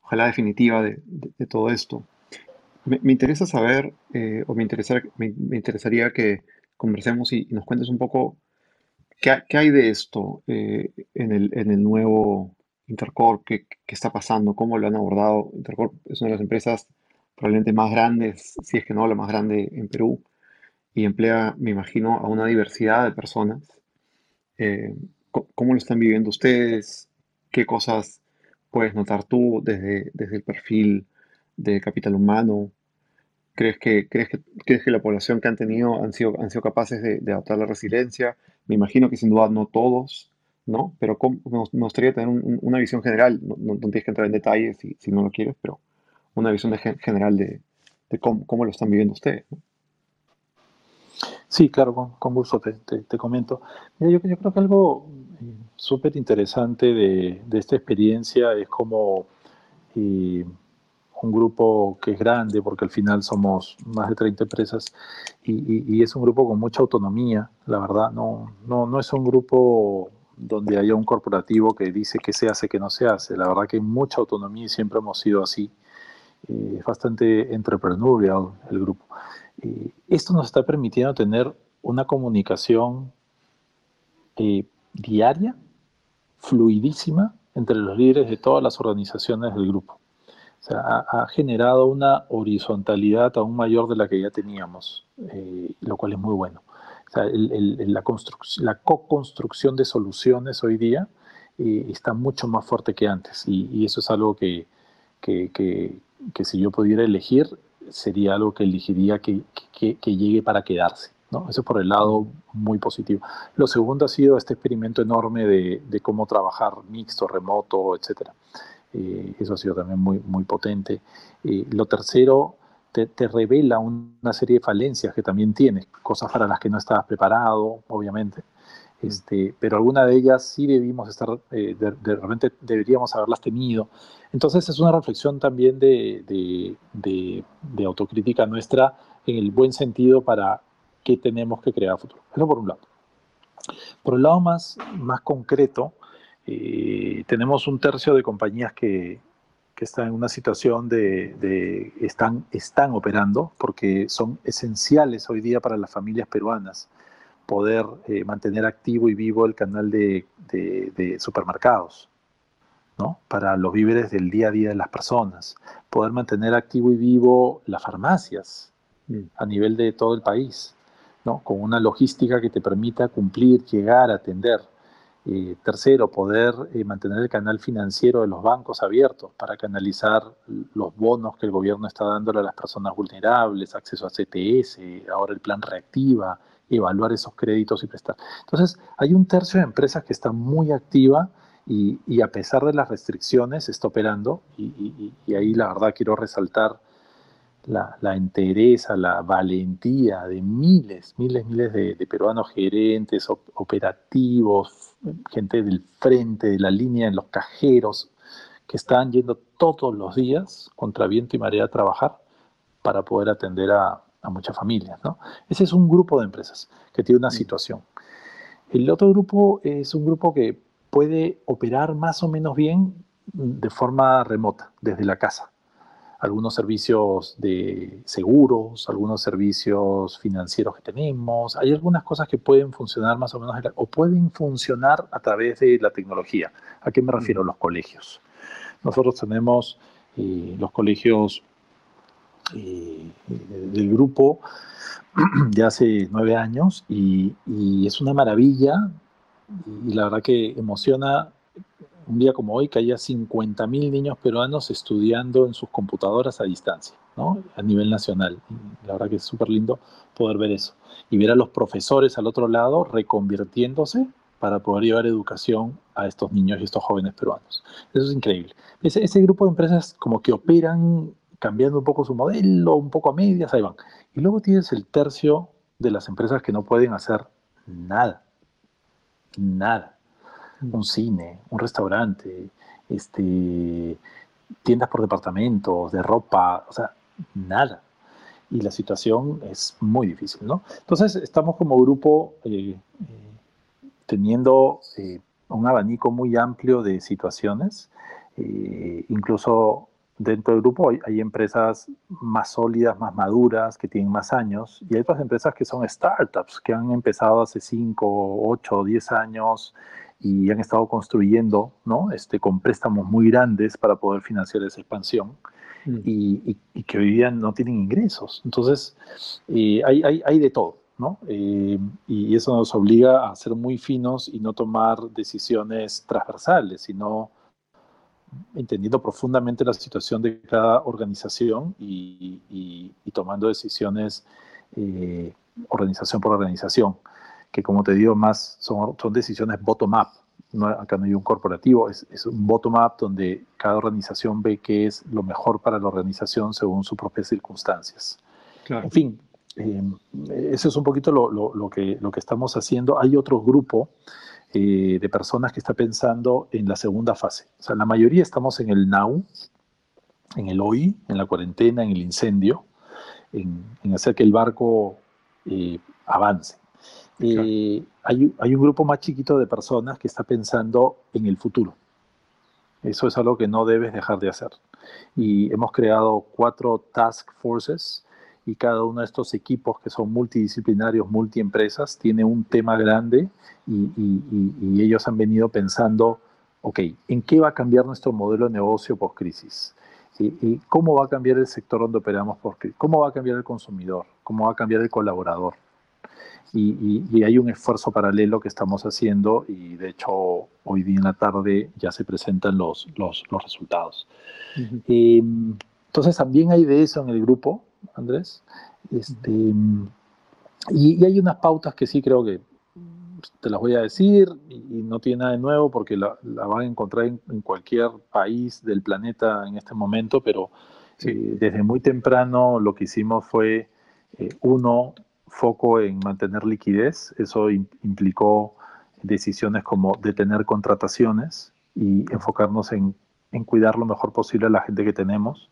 ojalá definitiva de, todo esto. Me, interesa saber, eh, o me, me, interesaría que conversemos y, nos cuentes un poco qué, hay de esto eh, en, el, nuevo Intercorp, qué, está pasando, cómo lo han abordado. Intercorp es una de las empresas probablemente más grandes, si es que no la más grande en Perú, y emplea, me imagino, a una diversidad de personas. Eh, ¿Cómo lo están viviendo ustedes? ¿Qué cosas puedes notar tú desde, desde el perfil de capital humano? ¿Crees que, crees, que, ¿Crees que la población que han tenido han sido, han sido capaces de, adaptar la resiliencia? Me imagino que sin duda no todos, ¿no? Pero me gustaría tener una visión general, no, tienes que entrar en detalles si, no lo quieres, pero una visión de, general de, de cómo, cómo, lo están viviendo ustedes. Sí, claro, con, gusto te, comento. Mira, yo, yo, creo que algo súper interesante de, esta experiencia es como eh, un grupo que es grande, porque al final somos más de 30 empresas, y, es un grupo con mucha autonomía, la verdad, no, no, no es un grupo donde haya un corporativo que dice que se hace, que no se hace, la verdad que hay mucha autonomía y siempre hemos sido así, eh, es bastante entrepreneurial el grupo. Eh, esto nos está permitiendo tener una comunicación diaria fluidísima entre los líderes de todas las organizaciones del grupo. O ha, generado una horizontalidad aún mayor de la que ya teníamos, eh, lo cual es muy bueno. La, co-construcción de soluciones hoy día eh, está mucho más fuerte que antes y, eso es algo que, si yo pudiera elegir, sería algo que elegiría que, llegue para quedarse. ¿no? Eso por el lado muy positivo. Lo segundo ha sido este experimento enorme de, cómo trabajar mixto, remoto, etc. Eh, eso ha sido también muy, muy potente. Eh, lo tercero, te, revela una serie de falencias que también tienes, cosas para las que no estabas preparado, obviamente. Este, pero alguna de ellas sí debimos estar, eh, de, repente deberíamos haberlas tenido. Entonces es una reflexión también de, de, de, autocrítica nuestra en el buen sentido para que tenemos que crear a futuro. Eso por un lado. Por el lado más, más concreto, eh, tenemos un tercio de compañías que, que están en una situación de, de, están, están operando porque son esenciales hoy día para las familias peruanas poder eh, mantener activo y vivo el canal de, de, supermercados, ¿no? para los víveres del día a día de las personas, poder mantener activo y vivo las farmacias mm. a nivel de todo el país, con una logística que te permita cumplir, llegar, atender. Eh, tercero, poder eh, mantener el canal financiero de los bancos abiertos para canalizar los bonos que el gobierno está dándole a las personas vulnerables, acceso a CTS, ahora el plan reactiva, evaluar esos créditos y prestar. Entonces, hay un tercio de empresas que está muy activa y, a pesar de las restricciones está operando y, y ahí la verdad quiero resaltar la, la, entereza, la valentía de miles, miles, miles de, peruanos gerentes, operativos, gente del frente, de la línea, en los cajeros, que están yendo todos los días contra viento y marea a trabajar para poder atender a, muchas familias. ¿no? Ese es un grupo de empresas que tiene una mm. situación. El otro grupo es un grupo que puede operar más o menos bien de forma remota, desde la casa algunos servicios de seguros, algunos servicios financieros que tenemos. Hay algunas cosas que pueden funcionar más o menos o pueden funcionar a través de la tecnología. ¿A qué me refiero? Los colegios. Nosotros tenemos eh, los colegios eh, del grupo [CLEARS THROAT] de hace nueve años y, es una maravilla y la verdad que emociona un día como hoy que haya 50.000 niños peruanos estudiando en sus computadoras a distancia, ¿no? a nivel nacional. la verdad que es súper lindo poder ver eso. Y ver a los profesores al otro lado reconvirtiéndose para poder llevar educación a estos niños y estos jóvenes peruanos. Eso es increíble. Ese grupo de empresas como que operan cambiando un poco su modelo, un poco a medias, ahí van. Y luego tienes el tercio de las empresas que no pueden hacer nada. Nada un cine, un restaurante, este, tiendas por departamentos, de ropa, o sea, nada. Y la situación es muy difícil, ¿no? Entonces estamos como grupo eh, eh, teniendo eh, un abanico muy amplio de situaciones, incluso dentro del grupo hay, empresas más sólidas, más maduras, que tienen más años, y hay otras empresas que son startups, que han empezado hace 5, 8, 10 años y han estado construyendo, ¿no? Este, con préstamos muy grandes para poder financiar esa expansión mm. y, que hoy día no tienen ingresos. Entonces, eh, hay, hay, hay, de todo, ¿no? Eh, y eso nos obliga a ser muy finos y no tomar decisiones transversales, sino entendiendo profundamente la situación de cada organización y, tomando decisiones eh, organización por organización que como te digo, más son, son decisiones bottom-up. No, acá no hay un corporativo, es, es un bottom-up donde cada organización ve qué es lo mejor para la organización según sus propias circunstancias. En fin, eh, eso es un poquito lo, lo, lo, que, lo que estamos haciendo. Hay otro grupo eh, de personas que está pensando en la segunda fase. O sea, la mayoría estamos en el now, en el hoy, en la cuarentena, en el incendio, en, en hacer que el barco eh, avance. Eh, hay, hay, un grupo más chiquito de personas que está pensando en el futuro. Eso es algo que no debes dejar de hacer. Y hemos creado cuatro task forces y cada uno de estos equipos que son multidisciplinarios, multiempresas, tiene un tema grande y, y, ellos han venido pensando, ok, ¿en qué va a cambiar nuestro modelo de negocio post-crisis? ¿Y, cómo va a cambiar el sector donde operamos post-crisis? ¿Cómo va a cambiar el consumidor? ¿Cómo va a cambiar el colaborador? Y, hay un esfuerzo paralelo que estamos haciendo y de hecho hoy día en la tarde ya se presentan los, los, los resultados. Em, entonces también hay de eso en el grupo, Andrés. Este, y, hay unas pautas que sí creo que te las voy a decir y, no tiene nada de nuevo porque la, la van a encontrar en, cualquier país del planeta en este momento, pero eh, desde muy temprano lo que hicimos fue, eh, uno, foco en mantener liquidez. Eso implicó decisiones como detener contrataciones y enfocarnos en, cuidar lo mejor posible a la gente que tenemos.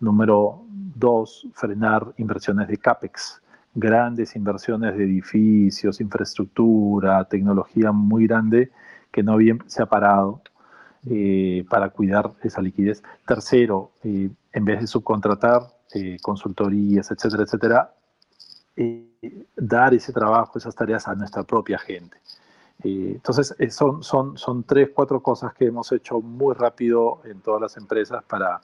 Número dos, frenar inversiones de CAPEX, grandes inversiones de edificios, infraestructura, tecnología muy grande que no bien se ha parado eh, para cuidar esa liquidez. Tercero, eh, en vez de subcontratar eh, consultorías, etcétera, etcétera, dar ese trabajo, esas tareas a nuestra propia gente. entonces, son, son, son tres, cuatro cosas que hemos hecho muy rápido en todas las empresas para,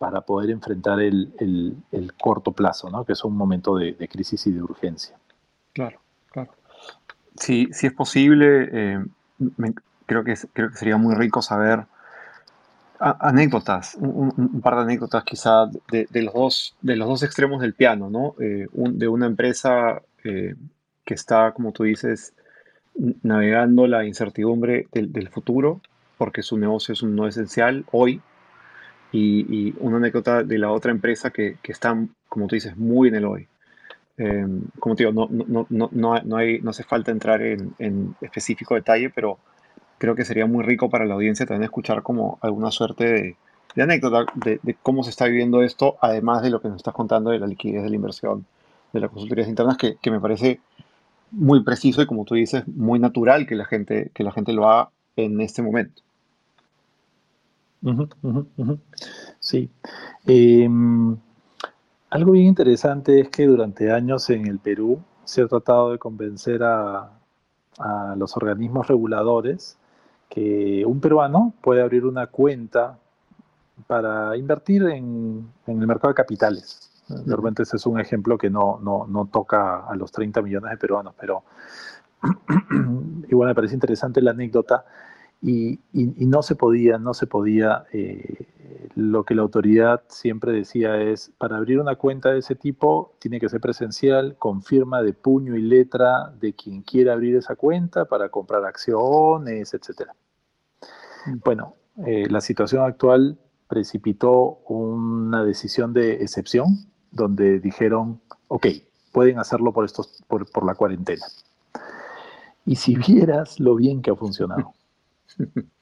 para poder enfrentar el, el, corto plazo, ¿no? que es un momento de, crisis y de urgencia. Claro, claro. Si, si es posible, eh, creo, que, creo que sería muy rico saber anécdotas, un, par de anécdotas quizá de, los dos, de los dos extremos del piano, ¿no? Eh, de una empresa eh, que está, como tú dices, navegando la incertidumbre del, futuro, porque su negocio es un no esencial hoy, y, una anécdota de la otra empresa que, que está, como tú dices, muy en el hoy. Eh, como te digo, no, no, no, no, hay, no hace falta entrar en, en, específico detalle, pero creo que sería muy rico para la audiencia también escuchar como alguna suerte de, de anécdota de, de, cómo se está viviendo esto, además de lo que nos estás contando de la liquidez de la inversión de las consultorías internas, que, que me parece muy preciso y como tú dices, muy natural que la gente, que la gente lo haga en este momento. Sí. Eh, algo bien interesante es que durante años en el Perú se ha tratado de convencer a, a los organismos reguladores que un peruano puede abrir una cuenta para invertir en, en el mercado de capitales. De repente ese es un ejemplo que no, no, no toca a los 30 millones de peruanos, pero [CLEARS THROAT] igual me parece interesante la anécdota y, y, y, no se podía, no se podía, eh, lo que la autoridad siempre decía es, para abrir una cuenta de ese tipo tiene que ser presencial, con firma de puño y letra de quien quiera abrir esa cuenta para comprar acciones, etc. Mm. Bueno, eh, la situación actual precipitó una decisión de excepción donde dijeron, ok, pueden hacerlo por, estos, por, por la cuarentena. Y si vieras lo bien que ha funcionado. [LAUGHS]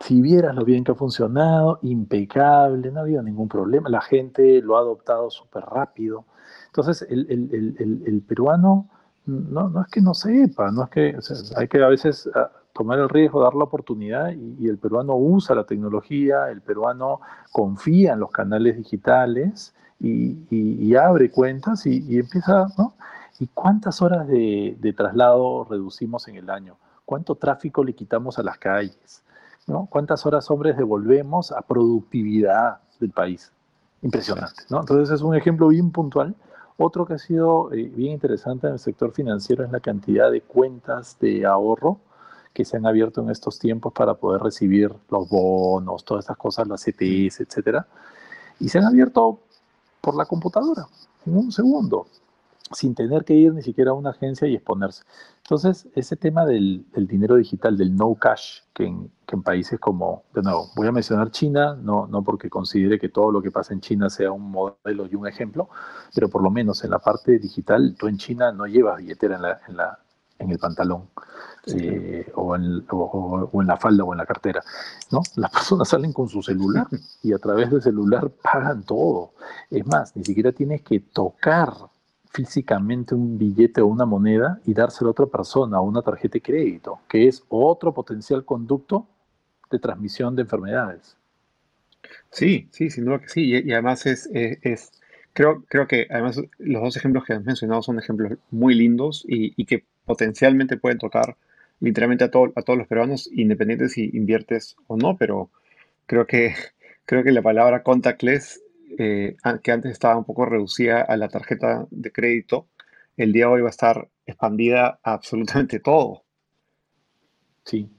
Si vieras lo bien que ha funcionado, impecable, no ha habido ningún problema, la gente lo ha adoptado súper rápido. Entonces, el, el, el, el, peruano no, no es que no sepa, no es que hay que a veces ah, tomar el riesgo, dar la oportunidad y, el peruano usa la tecnología, el peruano confía en los canales digitales y, abre cuentas y, empieza, ¿no? ¿Y cuántas horas de traslado reducimos en el año? ¿Cuánto tráfico le quitamos a las calles? ¿no? ¿Cuántas horas hombres devolvemos a productividad del país? Impresionante, ¿no? Entonces es un ejemplo bien puntual. Otro que ha sido eh, bien interesante en el sector financiero es la cantidad de cuentas de ahorro que se han abierto en estos tiempos para poder recibir los bonos, todas estas cosas, las CTS, etcétera. Y se han abierto por la computadora, en un segundo sin tener que ir ni siquiera a una agencia y exponerse. Entonces, ese tema del, del dinero digital, del no cash, que en, que en, países como, de nuevo, voy a mencionar China, no, no porque considere que todo lo que pasa en China sea un modelo y un ejemplo, pero por lo menos en la parte digital, tú en China no llevas billetera en, la, en, la, en el pantalón. Sí. Eh, o, en, o, o, en, la falda o en la cartera. ¿no? Las [LAUGHS] personas salen con su celular y a través del celular pagan todo. Es más, ni siquiera tienes que tocar físicamente un billete o una moneda y dárselo a otra persona una tarjeta de crédito, que es otro potencial conducto de transmisión de enfermedades. Sí, sí, sin duda que sí. Y, además es, es, es, creo, creo que además los dos ejemplos que has mencionado son ejemplos muy lindos y, y que potencialmente pueden tocar literalmente a, todo, a todos los peruanos, independientes si inviertes o no, pero creo que, creo que la palabra contactless eh, que antes estaba un poco reducida a la tarjeta de crédito, el día de hoy va a estar expandida a absolutamente todo. Sí.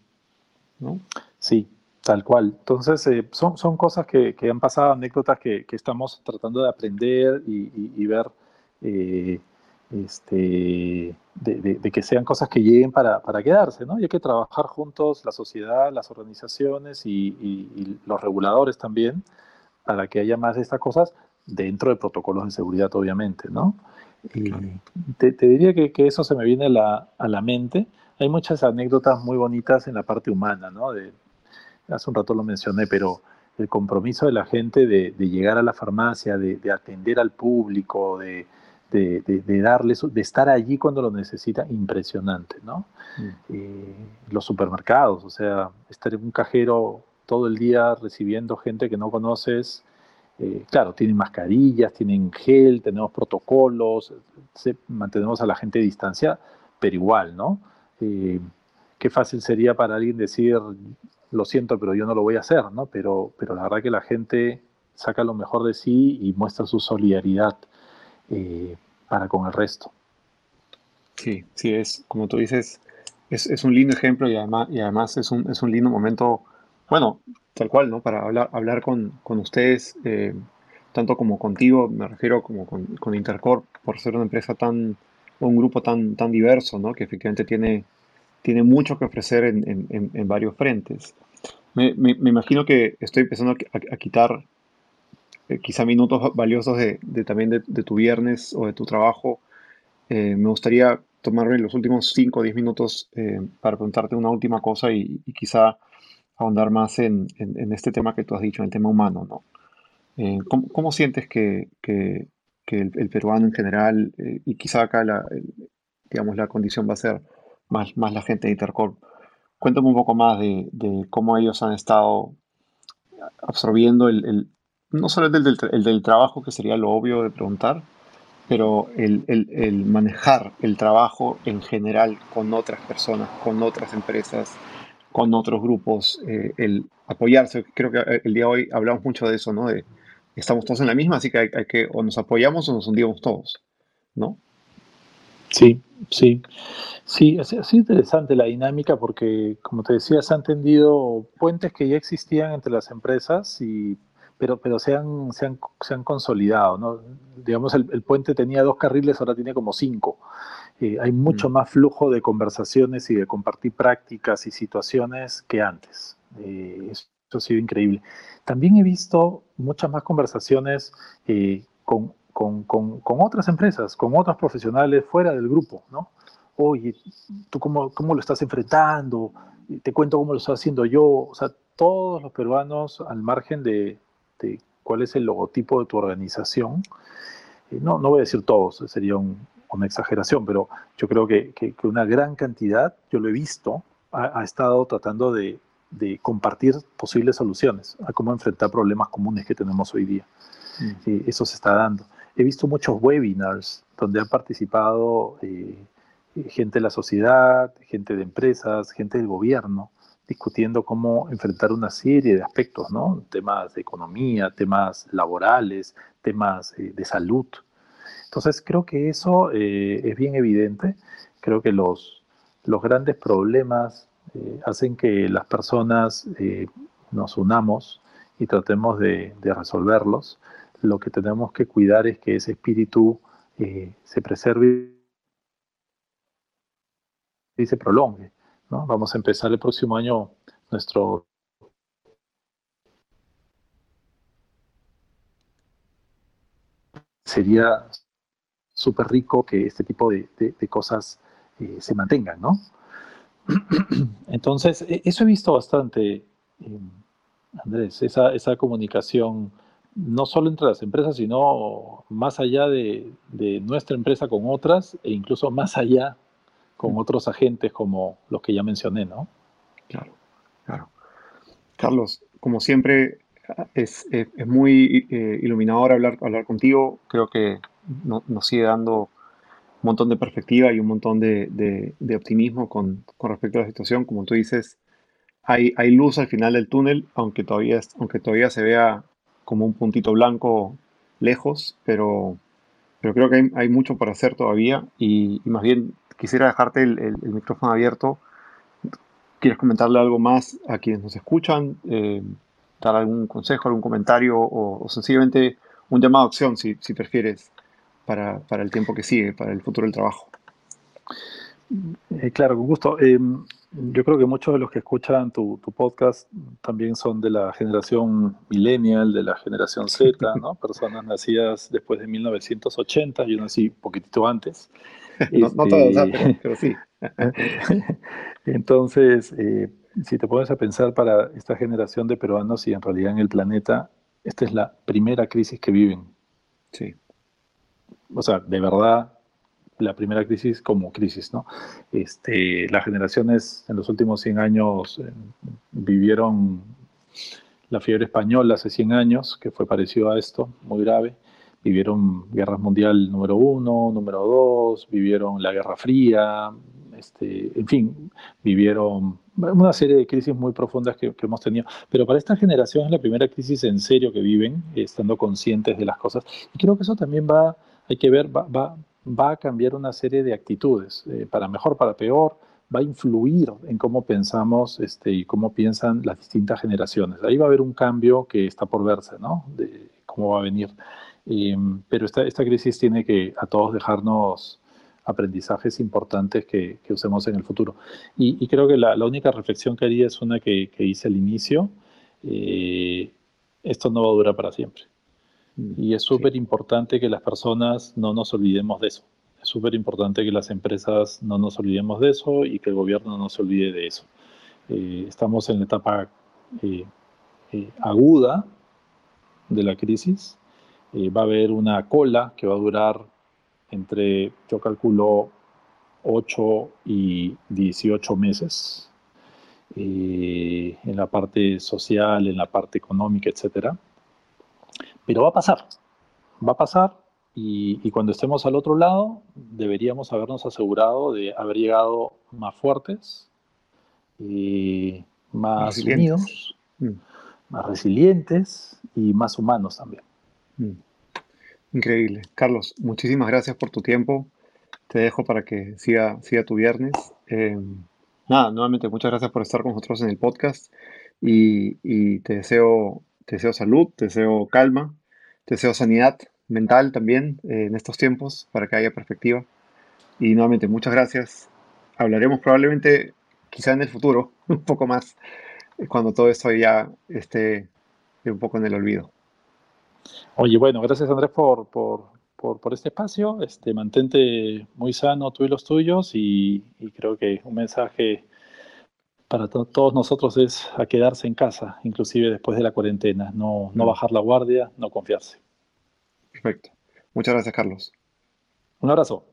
¿No? Sí, tal cual. Entonces, eh, son, son cosas que, que, han pasado, anécdotas que, que, estamos tratando de aprender y, y, y ver, eh, este, de, de, de, que sean cosas que lleguen para, para, quedarse, ¿no? Y hay que trabajar juntos, la sociedad, las organizaciones y, y los reguladores también, para que haya más de estas cosas dentro de protocolos de seguridad, obviamente, ¿no? Y te, te diría que, que, eso se me viene a la, a la, mente. Hay muchas anécdotas muy bonitas en la parte humana, ¿no? De, hace un rato lo mencioné, pero el compromiso de la gente de, de llegar a la farmacia, de, de atender al público, de, de, darles, de estar allí cuando lo necesita, impresionante, ¿no? Mm. Eh, los supermercados, o sea, estar en un cajero todo el día recibiendo gente que no conoces. Eh, claro, tienen mascarillas, tienen gel, tenemos protocolos, se, mantenemos a la gente a distancia, pero igual, ¿no? Eh, qué fácil sería para alguien decir, lo siento, pero yo no lo voy a hacer, ¿no? Pero, pero la verdad que la gente saca lo mejor de sí y muestra su solidaridad eh, para con el resto. Sí, sí, es, como tú dices, es, es un lindo ejemplo y además, y además es, un, es un lindo momento bueno, tal cual, ¿no? Para hablar, hablar con, con ustedes, eh, tanto como contigo, me refiero como con, con, Intercorp, por ser una empresa tan, un grupo tan, tan diverso, ¿no? Que efectivamente tiene, tiene mucho que ofrecer en, en, en varios frentes. Me, imagino que estoy empezando a, quitar eh, quizá minutos valiosos de, también de, tu viernes o de tu trabajo. Eh, me gustaría tomarme los últimos 5 o 10 minutos para preguntarte una última cosa y, quizá ahondar más en, este tema que tú has dicho, en el tema humano. ¿no? ¿cómo, sientes que, el, peruano en general, y quizá acá la, digamos, la condición va a ser más, más la gente de Intercorp, Cuéntame un poco más de, cómo ellos han estado absorbiendo el, no solo el del, trabajo, que sería lo obvio de preguntar, pero el, manejar el trabajo en general con otras personas, con otras empresas, con otros grupos, eh, el apoyarse. Creo que eh, el día de hoy hablamos mucho de eso, ¿no? De estamos todos en la misma, así que hay, que o nos apoyamos o nos hundimos todos, ¿no? Sí, sí. Sí, ha sido interesante la dinámica porque, como te decía, se han tendido puentes que ya existían entre las empresas, y, pero, pero se, han, se, han, se han consolidado. ¿no? Digamos, el, puente tenía dos carriles, ahora tiene como cinco. Eh, hay mucho mm. más flujo de conversaciones y de compartir prácticas y situaciones que antes. Eh, eso, ha sido increíble. También he visto muchas más conversaciones eh, con, con, con, con, otras empresas, con otros profesionales fuera del grupo, ¿no? oye, ¿tú cómo, cómo lo estás enfrentando? Te cuento cómo lo estoy haciendo yo. O sea, todos los peruanos, al margen de, cuál es el logotipo de tu organización, eh, no, no voy a decir todos, sería una exageración, pero yo creo que, una gran cantidad, yo lo he visto, ha, estado tratando de, compartir posibles soluciones a cómo enfrentar problemas comunes que tenemos hoy día. Mm. Eh, eso se está dando. He visto muchos webinars donde han participado eh, gente de la sociedad, gente de empresas, gente del gobierno, discutiendo cómo enfrentar una serie de aspectos, ¿no? Temas de economía, temas laborales, temas eh, de salud. Entonces creo que eso eh, es bien evidente. Creo que los, los grandes problemas eh, hacen que las personas nos unamos y tratemos de, resolverlos. Lo que tenemos que cuidar es que ese espíritu se preserve y se prolongue. ¿no? Vamos a empezar el próximo año nuestro sería súper rico que este tipo de, cosas eh, se mantengan, ¿no? [CLEARS THROAT] Entonces, e, eso he visto bastante, eh, Andrés, esa, esa, comunicación no solo entre las empresas, sino más allá de, de, nuestra empresa con otras e incluso más allá con otros agentes como los que ya mencioné, ¿no? Claro, claro. Carlos, como siempre, es, muy eh, iluminador hablar, hablar contigo. Creo que nos sigue dando un montón de perspectiva y un montón de, optimismo con, respecto a la situación. Como tú dices, hay, luz al final del túnel, aunque todavía, aunque todavía se vea como un puntito blanco lejos, pero, pero creo que hay, mucho por hacer todavía y, más bien quisiera dejarte el, micrófono abierto. ¿Quieres comentarle algo más a quienes nos escuchan? Eh, ¿Dar algún consejo, algún comentario o, sencillamente un llamado a acción, si, prefieres, para, el tiempo que sigue, para el futuro del trabajo? Eh, claro, con gusto. Eh, yo creo que muchos de los que escuchan tu, podcast también son de la generación millennial, de la generación Z, [LAUGHS] ¿no? Personas nacidas después de 1980, yo nací un poquitito antes. [LAUGHS] no, todos, este, pero, sí. [LAUGHS] Entonces, eh, si te pones a pensar para esta generación de peruanos y en realidad en el planeta, esta es la primera crisis que viven. Sí. O sea, de verdad, la primera crisis como crisis, ¿no? Este, las generaciones en los últimos 100 años eh, vivieron la fiebre española hace 100 años, que fue parecido a esto, muy grave vivieron guerras mundial número uno, número dos, vivieron la Guerra Fría, este, en fin, vivieron una serie de crisis muy profundas que, hemos tenido. Pero para esta generación es la primera crisis en serio que viven, estando conscientes de las cosas. Y creo que eso también va, hay que ver, va, va, va a cambiar una serie de actitudes, eh, para mejor, para peor, va a influir en cómo pensamos este, y cómo piensan las distintas generaciones. Ahí va a haber un cambio que está por verse, ¿no? De cómo va a venir pero esta, esta crisis tiene que a todos dejarnos aprendizajes importantes que, usemos en el futuro. Y, creo que la, única reflexión que haría es una que, hice al inicio. Eh, esto no va a durar para siempre. Mm, y es súper importante que las personas no nos olvidemos de eso. Es súper importante que las empresas no nos olvidemos de eso y que el gobierno no se olvide de eso. Eh, estamos en la etapa eh, aguda de la crisis. va a haber una cola que va a durar entre, yo calculo, 8 y 18 meses eh, en la parte social, en la parte económica, etcétera. Pero va a pasar, va a pasar y, cuando estemos al otro lado deberíamos habernos asegurado de haber llegado más fuertes, eh, más unidos, mm. más resilientes y más humanos también. Mm. Increíble. Carlos, muchísimas gracias por tu tiempo. Te dejo para que siga, siga tu viernes. Eh, nada, nuevamente muchas gracias por estar con nosotros en el podcast y, te, deseo, te deseo salud, te deseo calma, te deseo sanidad mental también eh, en estos tiempos para que haya perspectiva. Y nuevamente muchas gracias. Hablaremos probablemente quizá en el futuro [LAUGHS] un poco más cuando todo esto ya esté un poco en el olvido. Oye, bueno, gracias Andrés por, por, por, este espacio. Este, mantente muy sano tú y los tuyos y, creo que un mensaje para todos nosotros es a quedarse en casa, inclusive después de la cuarentena, no, no mm. bajar la guardia, no confiarse. Perfecto. Muchas gracias, Carlos. Un abrazo.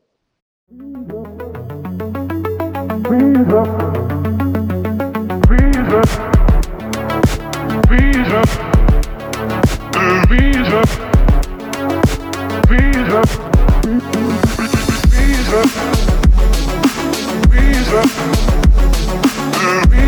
Thank.